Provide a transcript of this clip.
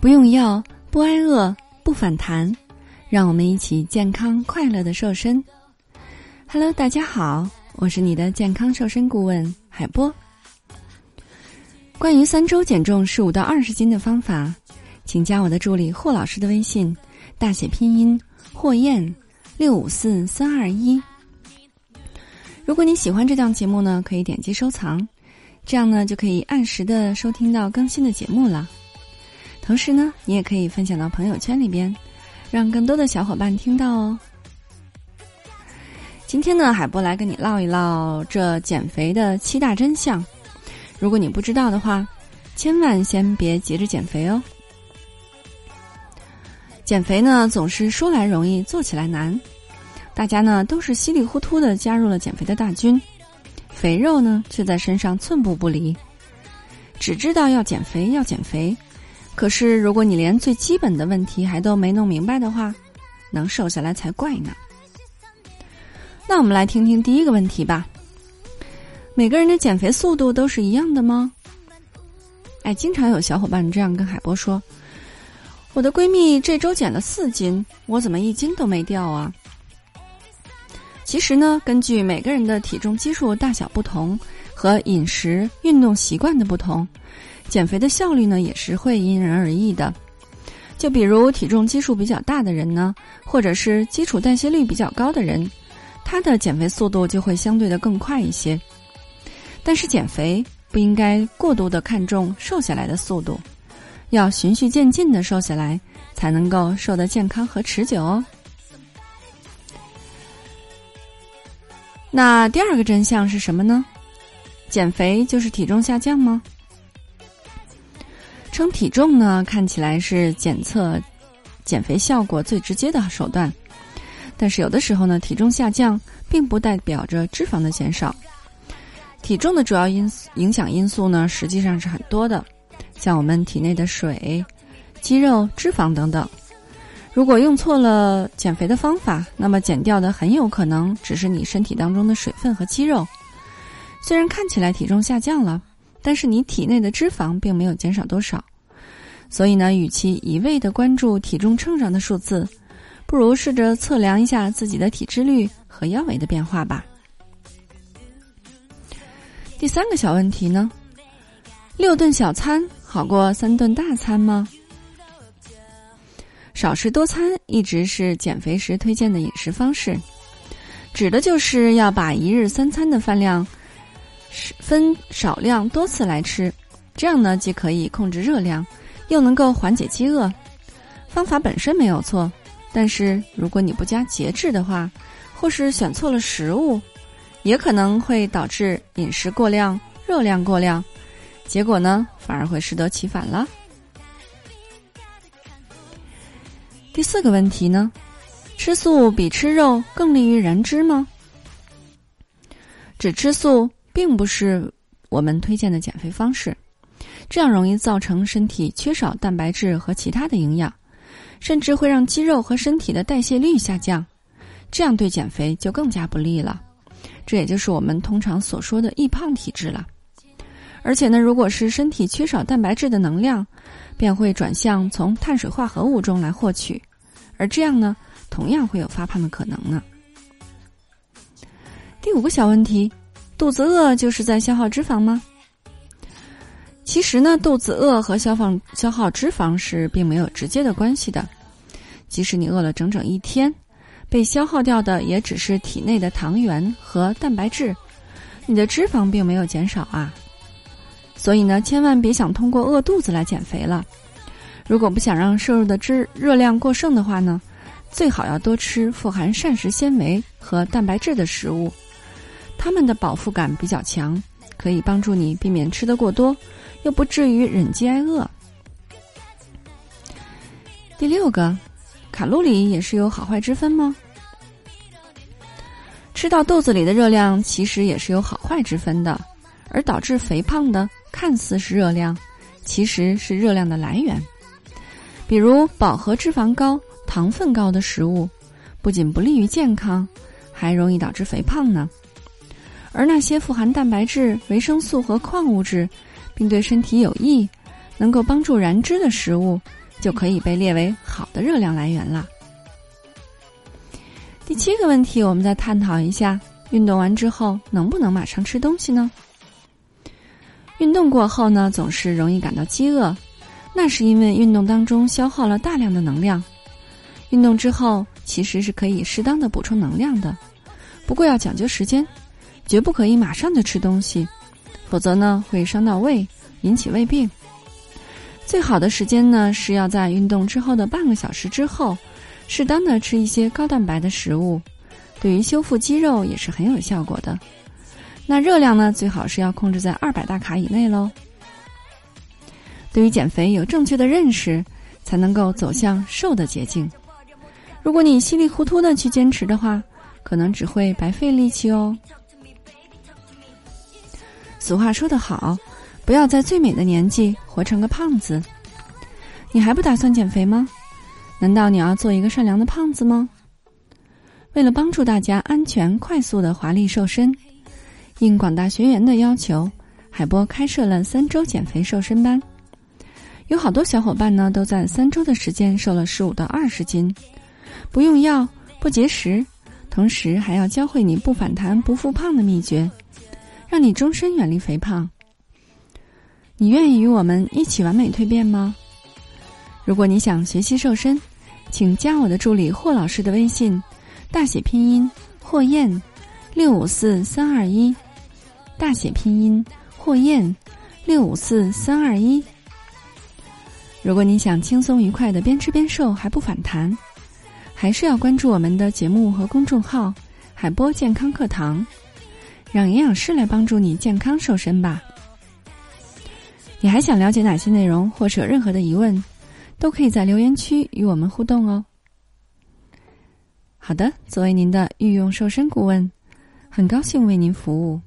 不用药，不挨饿，不反弹，让我们一起健康快乐的瘦身。Hello，大家好，我是你的健康瘦身顾问海波。关于三周减重十五到二十斤的方法，请加我的助理霍老师的微信，大写拼音霍燕六五四三二一。如果你喜欢这档节目呢，可以点击收藏，这样呢就可以按时的收听到更新的节目了。同时呢，你也可以分享到朋友圈里边，让更多的小伙伴听到哦。今天呢，海波来跟你唠一唠这减肥的七大真相。如果你不知道的话，千万先别急着减肥哦。减肥呢，总是说来容易，做起来难。大家呢都是稀里糊涂的加入了减肥的大军，肥肉呢却在身上寸步不离，只知道要减肥，要减肥。可是，如果你连最基本的问题还都没弄明白的话，能瘦下来才怪呢。那我们来听听第一个问题吧：每个人的减肥速度都是一样的吗？哎，经常有小伙伴这样跟海波说：“我的闺蜜这周减了四斤，我怎么一斤都没掉啊？”其实呢，根据每个人的体重基数大小不同和饮食运动习惯的不同。减肥的效率呢，也是会因人而异的。就比如体重基数比较大的人呢，或者是基础代谢率比较高的人，他的减肥速度就会相对的更快一些。但是减肥不应该过度的看重瘦下来的速度，要循序渐进的瘦下来，才能够瘦得健康和持久哦。那第二个真相是什么呢？减肥就是体重下降吗？称体重呢，看起来是检测减肥效果最直接的手段，但是有的时候呢，体重下降并不代表着脂肪的减少。体重的主要因影响因素呢，实际上是很多的，像我们体内的水、肌肉、脂肪等等。如果用错了减肥的方法，那么减掉的很有可能只是你身体当中的水分和肌肉。虽然看起来体重下降了。但是你体内的脂肪并没有减少多少，所以呢，与其一味的关注体重秤上的数字，不如试着测量一下自己的体脂率和腰围的变化吧。第三个小问题呢，六顿小餐好过三顿大餐吗？少食多餐一直是减肥时推荐的饮食方式，指的就是要把一日三餐的饭量。分少量多次来吃，这样呢既可以控制热量，又能够缓解饥饿。方法本身没有错，但是如果你不加节制的话，或是选错了食物，也可能会导致饮食过量、热量过量，结果呢反而会适得其反了。第四个问题呢，吃素比吃肉更利于燃脂吗？只吃素。并不是我们推荐的减肥方式，这样容易造成身体缺少蛋白质和其他的营养，甚至会让肌肉和身体的代谢率下降，这样对减肥就更加不利了。这也就是我们通常所说的易胖体质了。而且呢，如果是身体缺少蛋白质的能量，便会转向从碳水化合物中来获取，而这样呢，同样会有发胖的可能呢。第五个小问题。肚子饿就是在消耗脂肪吗？其实呢，肚子饿和消放消耗脂肪是并没有直接的关系的。即使你饿了整整一天，被消耗掉的也只是体内的糖原和蛋白质，你的脂肪并没有减少啊。所以呢，千万别想通过饿肚子来减肥了。如果不想让摄入的脂热量过剩的话呢，最好要多吃富含膳食纤维和蛋白质的食物。它们的饱腹感比较强，可以帮助你避免吃得过多，又不至于忍饥挨饿。第六个，卡路里也是有好坏之分吗？吃到肚子里的热量其实也是有好坏之分的，而导致肥胖的看似是热量，其实是热量的来源。比如饱和脂肪高、糖分高的食物，不仅不利于健康，还容易导致肥胖呢。而那些富含蛋白质、维生素和矿物质，并对身体有益、能够帮助燃脂的食物，就可以被列为好的热量来源了。第七个问题，我们再探讨一下：运动完之后能不能马上吃东西呢？运动过后呢，总是容易感到饥饿，那是因为运动当中消耗了大量的能量。运动之后其实是可以适当的补充能量的，不过要讲究时间，绝不可以马上就吃东西，否则呢会伤到胃，引起胃病。最好的时间呢是要在运动之后的半个小时之后，适当的吃一些高蛋白的食物，对于修复肌肉也是很有效果的。那热量呢，最好是要控制在二百大卡以内喽。对于减肥有正确的认识，才能够走向瘦的捷径。如果你稀里糊涂的去坚持的话，可能只会白费力气哦。俗话说得好，不要在最美的年纪活成个胖子。你还不打算减肥吗？难道你要做一个善良的胖子吗？为了帮助大家安全快速的华丽瘦身。应广大学员的要求，海波开设了三周减肥瘦身班，有好多小伙伴呢都在三周的时间瘦了十五到二十斤，不用药不节食，同时还要教会你不反弹不复胖的秘诀，让你终身远离肥胖。你愿意与我们一起完美蜕变吗？如果你想学习瘦身，请加我的助理霍老师的微信，大写拼音霍燕，六五四三二一。大写拼音霍燕，六五四三二一。如果你想轻松愉快的边吃边瘦还不反弹，还是要关注我们的节目和公众号“海波健康课堂”，让营养师来帮助你健康瘦身吧。你还想了解哪些内容，或者任何的疑问，都可以在留言区与我们互动哦。好的，作为您的御用瘦身顾问，很高兴为您服务。